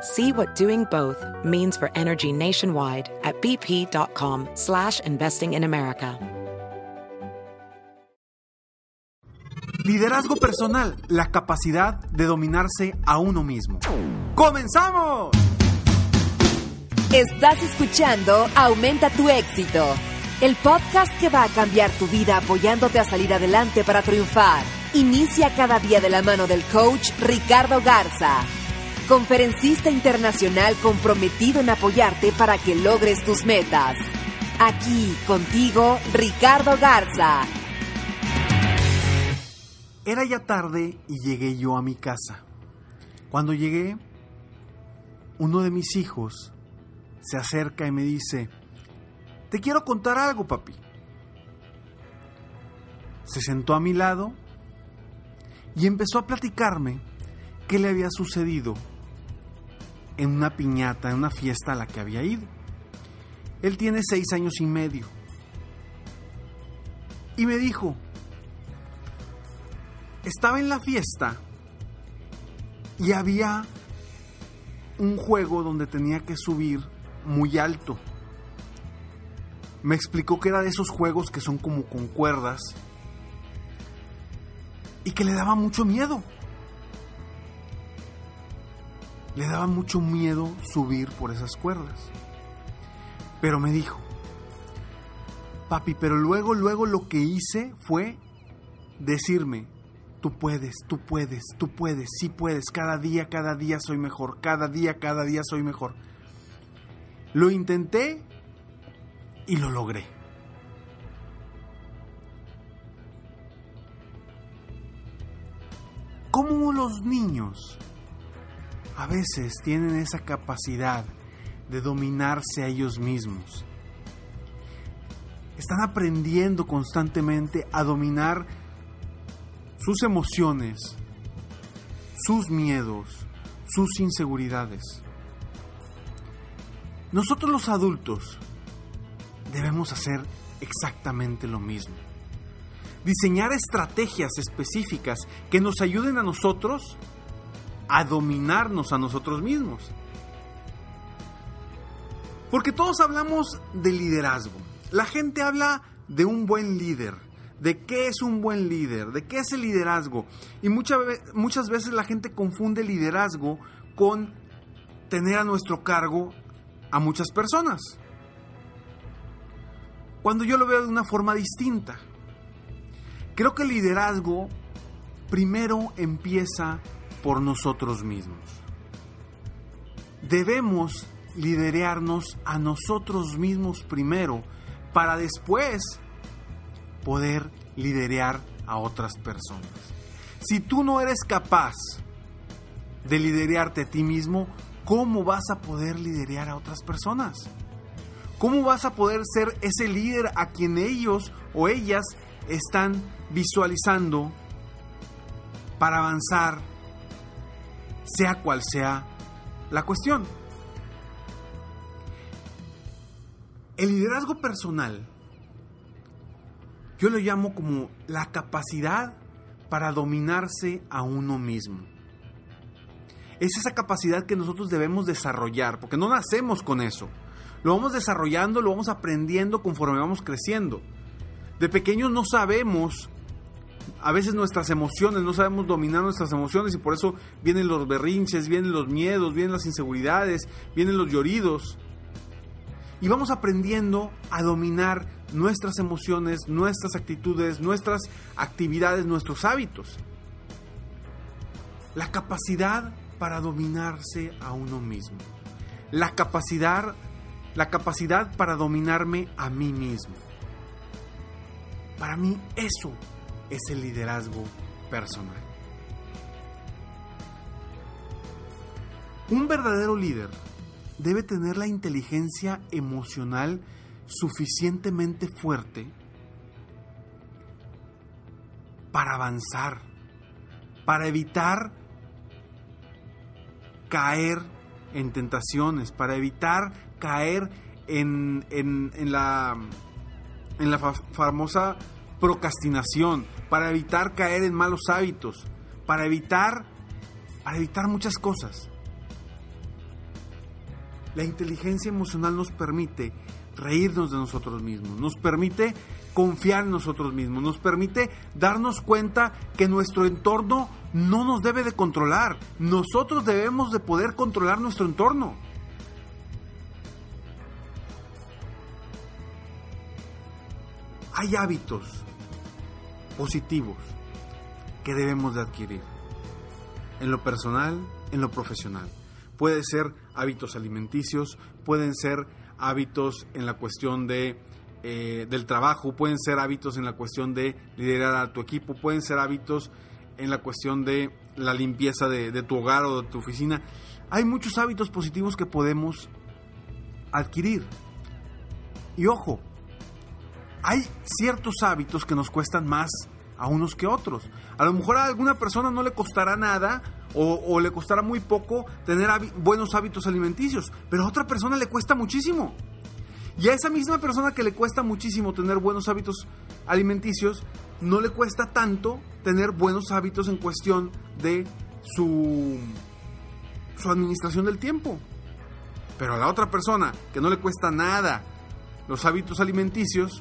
See what doing both means for energy nationwide at bp.com slash investing in America. Liderazgo personal, la capacidad de dominarse a uno mismo. ¡Comenzamos! Estás escuchando Aumenta tu éxito, el podcast que va a cambiar tu vida apoyándote a salir adelante para triunfar. Inicia cada día de la mano del coach Ricardo Garza conferencista internacional comprometido en apoyarte para que logres tus metas. Aquí contigo, Ricardo Garza. Era ya tarde y llegué yo a mi casa. Cuando llegué, uno de mis hijos se acerca y me dice, te quiero contar algo, papi. Se sentó a mi lado y empezó a platicarme qué le había sucedido en una piñata, en una fiesta a la que había ido. Él tiene seis años y medio. Y me dijo, estaba en la fiesta y había un juego donde tenía que subir muy alto. Me explicó que era de esos juegos que son como con cuerdas y que le daba mucho miedo le daba mucho miedo subir por esas cuerdas. Pero me dijo, papi, pero luego, luego lo que hice fue decirme, tú puedes, tú puedes, tú puedes, sí puedes, cada día, cada día soy mejor, cada día, cada día soy mejor. Lo intenté y lo logré. ¿Cómo los niños a veces tienen esa capacidad de dominarse a ellos mismos. Están aprendiendo constantemente a dominar sus emociones, sus miedos, sus inseguridades. Nosotros los adultos debemos hacer exactamente lo mismo. Diseñar estrategias específicas que nos ayuden a nosotros a dominarnos a nosotros mismos. Porque todos hablamos de liderazgo. La gente habla de un buen líder, de qué es un buen líder, de qué es el liderazgo. Y muchas, veces la gente confunde liderazgo con tener a nuestro cargo a muchas personas. Cuando yo lo veo de una forma distinta. Creo que el liderazgo primero empieza por nosotros mismos. Debemos liderarnos a nosotros mismos primero para después poder liderar a otras personas. Si tú no eres capaz de liderarte a ti mismo, ¿cómo vas a poder liderar a otras personas? ¿Cómo vas a poder ser ese líder a quien ellos o ellas están visualizando para avanzar sea cual sea la cuestión. El liderazgo personal, yo lo llamo como la capacidad para dominarse a uno mismo. Es esa capacidad que nosotros debemos desarrollar, porque no nacemos con eso. Lo vamos desarrollando, lo vamos aprendiendo conforme vamos creciendo. De pequeños no sabemos a veces nuestras emociones, no sabemos dominar nuestras emociones y por eso vienen los berrinches, vienen los miedos, vienen las inseguridades, vienen los lloridos. y vamos aprendiendo a dominar nuestras emociones, nuestras actitudes, nuestras actividades, nuestros hábitos. La capacidad para dominarse a uno mismo. La capacidad, la capacidad para dominarme a mí mismo. Para mí eso es el liderazgo personal. Un verdadero líder debe tener la inteligencia emocional suficientemente fuerte para avanzar, para evitar caer en tentaciones, para evitar caer en, la, en la famosa procrastinación, para evitar caer en malos hábitos, para evitar, para evitar muchas cosas. La inteligencia emocional nos permite reírnos de nosotros mismos, nos permite confiar en nosotros mismos, nos permite darnos cuenta que nuestro entorno no nos debe de controlar, nosotros debemos de poder controlar nuestro entorno. Hay hábitos positivos que debemos de adquirir, en lo personal, en lo profesional. Puede ser hábitos alimenticios, pueden ser hábitos en la cuestión de, eh, del trabajo, pueden ser hábitos en la cuestión de liderar a tu equipo, pueden ser hábitos en la cuestión de la limpieza de, de tu hogar o de tu oficina. Hay muchos hábitos positivos que podemos adquirir. Y ojo, hay ciertos hábitos que nos cuestan más a unos que otros. A lo mejor a alguna persona no le costará nada o, le costará muy poco tener buenos hábitos alimenticios, pero a otra persona le cuesta muchísimo. Y a esa misma persona que le cuesta muchísimo tener buenos hábitos alimenticios, no le cuesta tanto tener buenos hábitos en cuestión de su, su administración del tiempo. Pero a la otra persona que no le cuesta nada los hábitos alimenticios,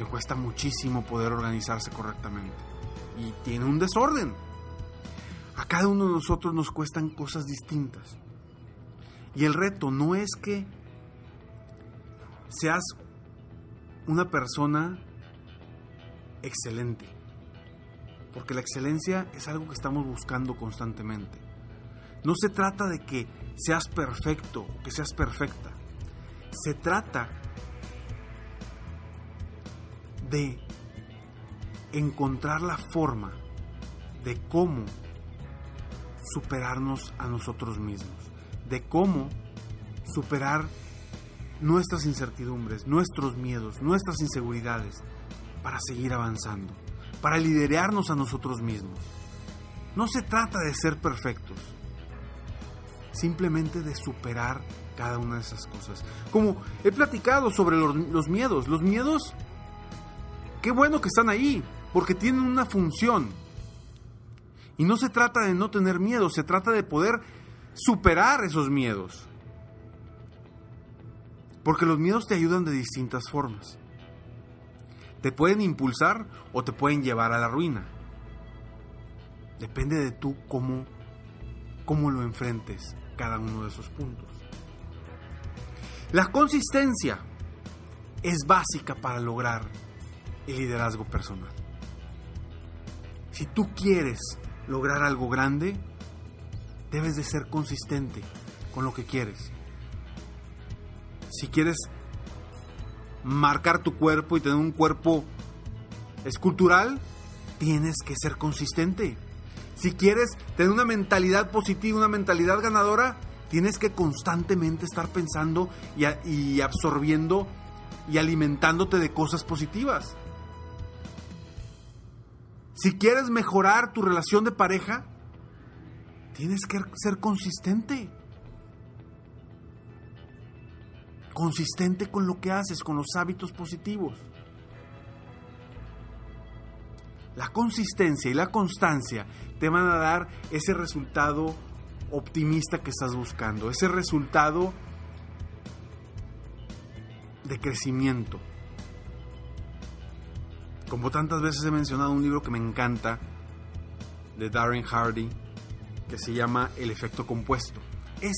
le cuesta muchísimo poder organizarse correctamente. Y tiene un desorden. A cada uno de nosotros nos cuestan cosas distintas. Y el reto no es que seas una persona excelente. Porque la excelencia es algo que estamos buscando constantemente. No se trata de que seas perfecto que seas perfecta. Se trata de encontrar la forma de cómo superarnos a nosotros mismos, de cómo superar nuestras incertidumbres, nuestros miedos, nuestras inseguridades, para seguir avanzando, para liderarnos a nosotros mismos. No se trata de ser perfectos, simplemente de superar cada una de esas cosas. Como he platicado sobre los, miedos, los miedos, qué bueno que están ahí, porque tienen una función. Y no se trata de no tener miedo, se trata de poder superar esos miedos. Porque los miedos te ayudan de distintas formas. Te pueden impulsar o te pueden llevar a la ruina. Depende de tú cómo, cómo lo enfrentes cada uno de esos puntos. La consistencia es básica para lograr liderazgo personal. Si tú quieres lograr algo grande, debes de ser consistente con lo que quieres. Si quieres marcar tu cuerpo y tener un cuerpo escultural, tienes que ser consistente. Si quieres tener una mentalidad positiva, una mentalidad ganadora, tienes que constantemente estar pensando y absorbiendo y alimentándote de cosas positivas. Si quieres mejorar tu relación de pareja, tienes que ser consistente. Consistente con lo que haces, con los hábitos positivos. La consistencia y la constancia te van a dar ese resultado optimista que estás buscando, ese resultado de crecimiento. Como tantas veces he mencionado un libro que me encanta de Darren Hardy que se llama El efecto compuesto. Es,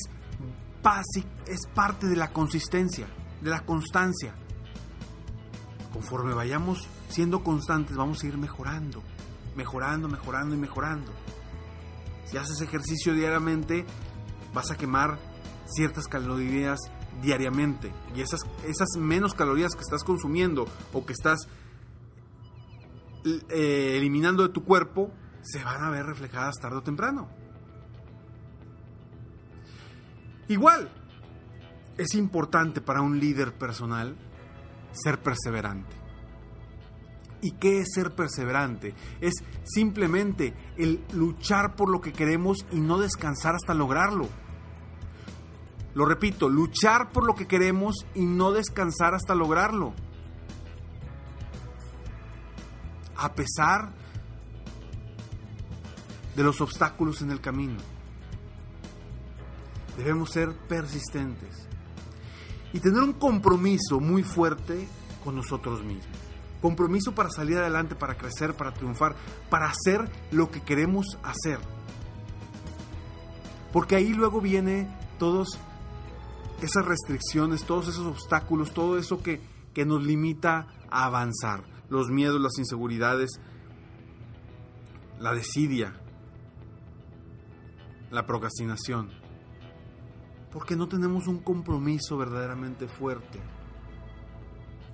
es parte de la consistencia. de la constancia. Conforme vayamos siendo constantes, vamos a ir mejorando, mejorando, mejorando y mejorando. Si haces ejercicio diariamente, vas a quemar ciertas calorías diariamente. Y esas, esas menos calorías que estás consumiendo o que estás eh, eliminando de tu cuerpo, se van a ver reflejadas tarde o temprano. Igual, es importante para un líder personal ser perseverante. ¿Y qué es ser perseverante? Es simplemente el luchar por lo que queremos y no descansar hasta lograrlo. Lo repito, luchar por lo que queremos y no descansar hasta lograrlo. A pesar de los obstáculos en el camino. Debemos ser persistentes y tener un compromiso muy fuerte con nosotros mismos. Compromiso para salir adelante, para crecer, para triunfar, para hacer lo que queremos hacer. Porque ahí luego viene todos esas restricciones, todos esos obstáculos, todo eso que, que nos limita a avanzar. Los miedos, las inseguridades, la desidia, la procrastinación. Porque no tenemos un compromiso verdaderamente fuerte.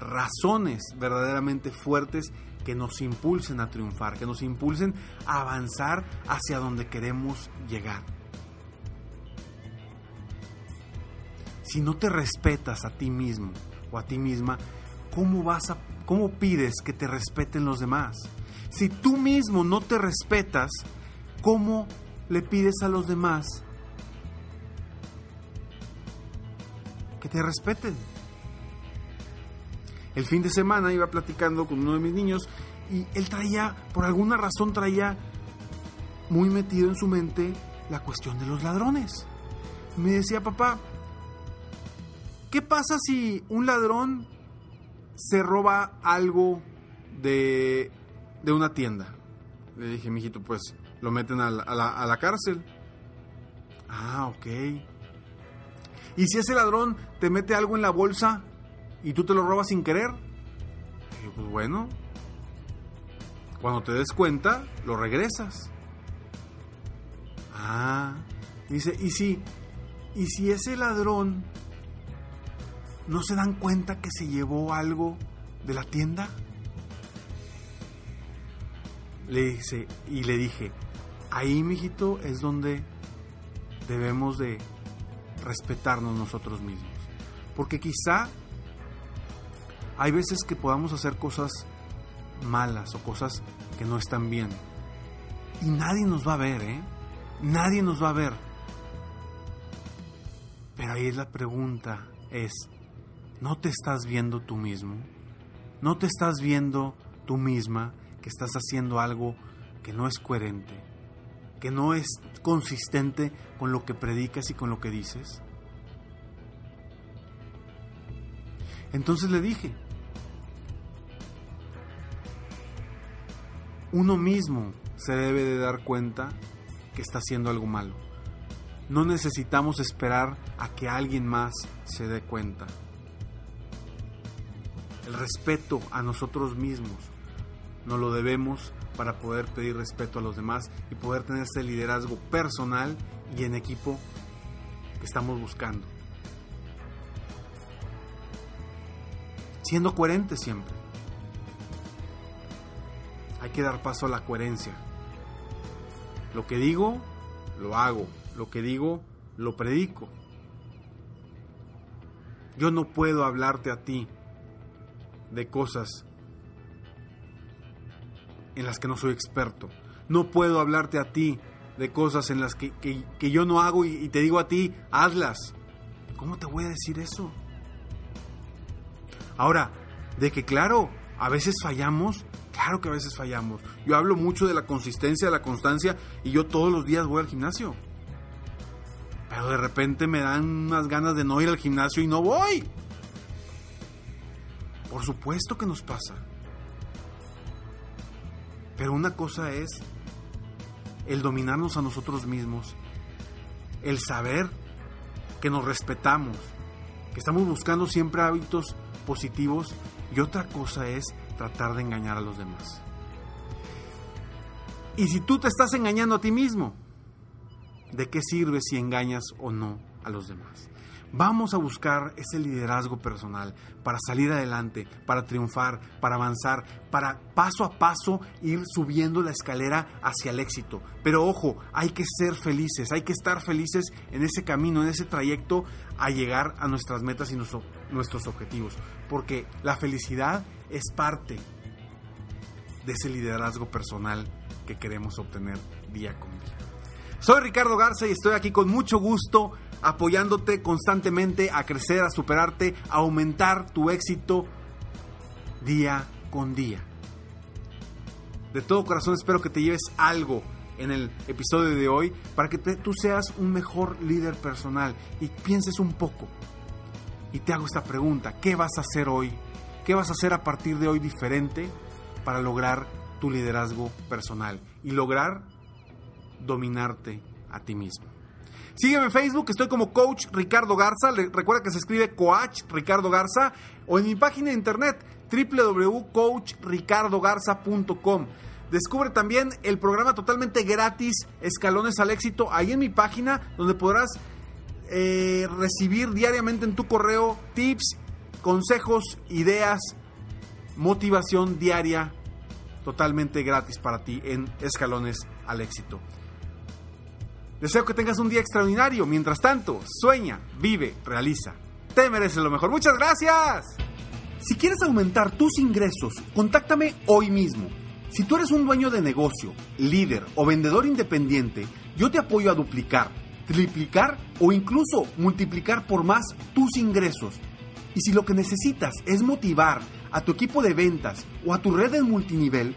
Razones verdaderamente fuertes que nos impulsen a triunfar, que nos impulsen a avanzar hacia donde queremos llegar. Si no te respetas a ti mismo o a ti misma, ¿cómo vas a cómo pides que te respeten los demás? Si tú mismo no te respetas, ¿cómo le pides a los demás que te respeten? El fin de semana iba platicando con uno de mis niños y él traía, por alguna razón traía muy metido en su mente la cuestión de los ladrones. Me decía, papá, ¿Qué pasa si un ladrón se roba algo de, de una tienda? Le dije, mijito, pues lo meten a la, a, la, cárcel. Ah, ok. ¿Y si ese ladrón te mete algo en la bolsa y tú te lo robas sin querer? Dije, pues bueno, cuando te des cuenta, lo regresas. Ah, dice, ¿y si, y si ese ladrón ¿No se dan cuenta que se llevó algo de la tienda? Le dice, y le dije, ahí, mijito, es donde debemos de respetarnos nosotros mismos. Porque quizá hay veces que podamos hacer cosas malas o cosas que no están bien. Y nadie nos va a ver, ¿eh? Nadie nos va a ver. Pero ahí la pregunta es, ¿No te estás viendo tú mismo? ¿No te estás viendo tú misma que estás haciendo algo que no es coherente? ¿Que no es consistente con lo que predicas y con lo que dices? Entonces le dije, uno mismo se debe de dar cuenta que está haciendo algo malo. No necesitamos esperar a que alguien más se dé cuenta el respeto a nosotros mismos. Nos lo debemos para poder pedir respeto a los demás y poder tener ese liderazgo personal y en equipo que estamos buscando. Siendo coherente siempre. Hay que dar paso a la coherencia. Lo que digo, lo hago. Lo que digo, lo predico. Yo no puedo hablarte a ti de cosas en las que no soy experto. No puedo hablarte a ti de cosas en las que, yo no hago y, y te digo a ti, hazlas. ¿Cómo te voy a decir eso? Ahora, de que claro, a veces fallamos, claro que a veces fallamos. Yo hablo mucho de la consistencia, de la constancia y yo todos los días voy al gimnasio. Pero de repente me dan unas ganas de no ir al gimnasio y no voy. Por supuesto que nos pasa. Pero una cosa es el dominarnos a nosotros mismos, el saber que nos respetamos, que estamos buscando siempre hábitos positivos y otra cosa es tratar de engañar a los demás. Y si tú te estás engañando a ti mismo, ¿de qué sirve si engañas o no a los demás? Vamos a buscar ese liderazgo personal para salir adelante, para triunfar, para avanzar, para paso a paso ir subiendo la escalera hacia el éxito. Pero ojo, hay que ser felices, hay que estar felices en ese camino, en ese trayecto a llegar a nuestras metas y nuestros objetivos. Porque la felicidad es parte de ese liderazgo personal que queremos obtener día con día. Soy Ricardo Garza y estoy aquí con mucho gusto apoyándote constantemente a crecer, a superarte, a aumentar tu éxito día con día. De todo corazón espero que te lleves algo en el episodio de hoy para que tú seas un mejor líder personal y pienses un poco. Y te hago esta pregunta, ¿qué vas a hacer hoy? ¿Qué vas a hacer a partir de hoy diferente para lograr tu liderazgo personal y lograr dominarte a ti mismo? Sígueme en Facebook, estoy como Coach Ricardo Garza. recuerda que se escribe Coach Ricardo Garza. O en mi página de internet www.coachricardogarza.com. Descubre también el programa totalmente gratis Escalones al Éxito ahí en mi página donde podrás eh, recibir diariamente en tu correo tips, consejos, ideas, motivación diaria totalmente gratis para ti en Escalones al Éxito. Deseo que tengas un día extraordinario. Mientras tanto, sueña, vive, realiza. Te mereces lo mejor. Muchas gracias. Si quieres aumentar tus ingresos, contáctame hoy mismo. Si tú eres un dueño de negocio, líder o vendedor independiente, yo te apoyo a duplicar, triplicar o incluso multiplicar por más tus ingresos. Y si lo que necesitas es motivar a tu equipo de ventas o a tu red de multinivel,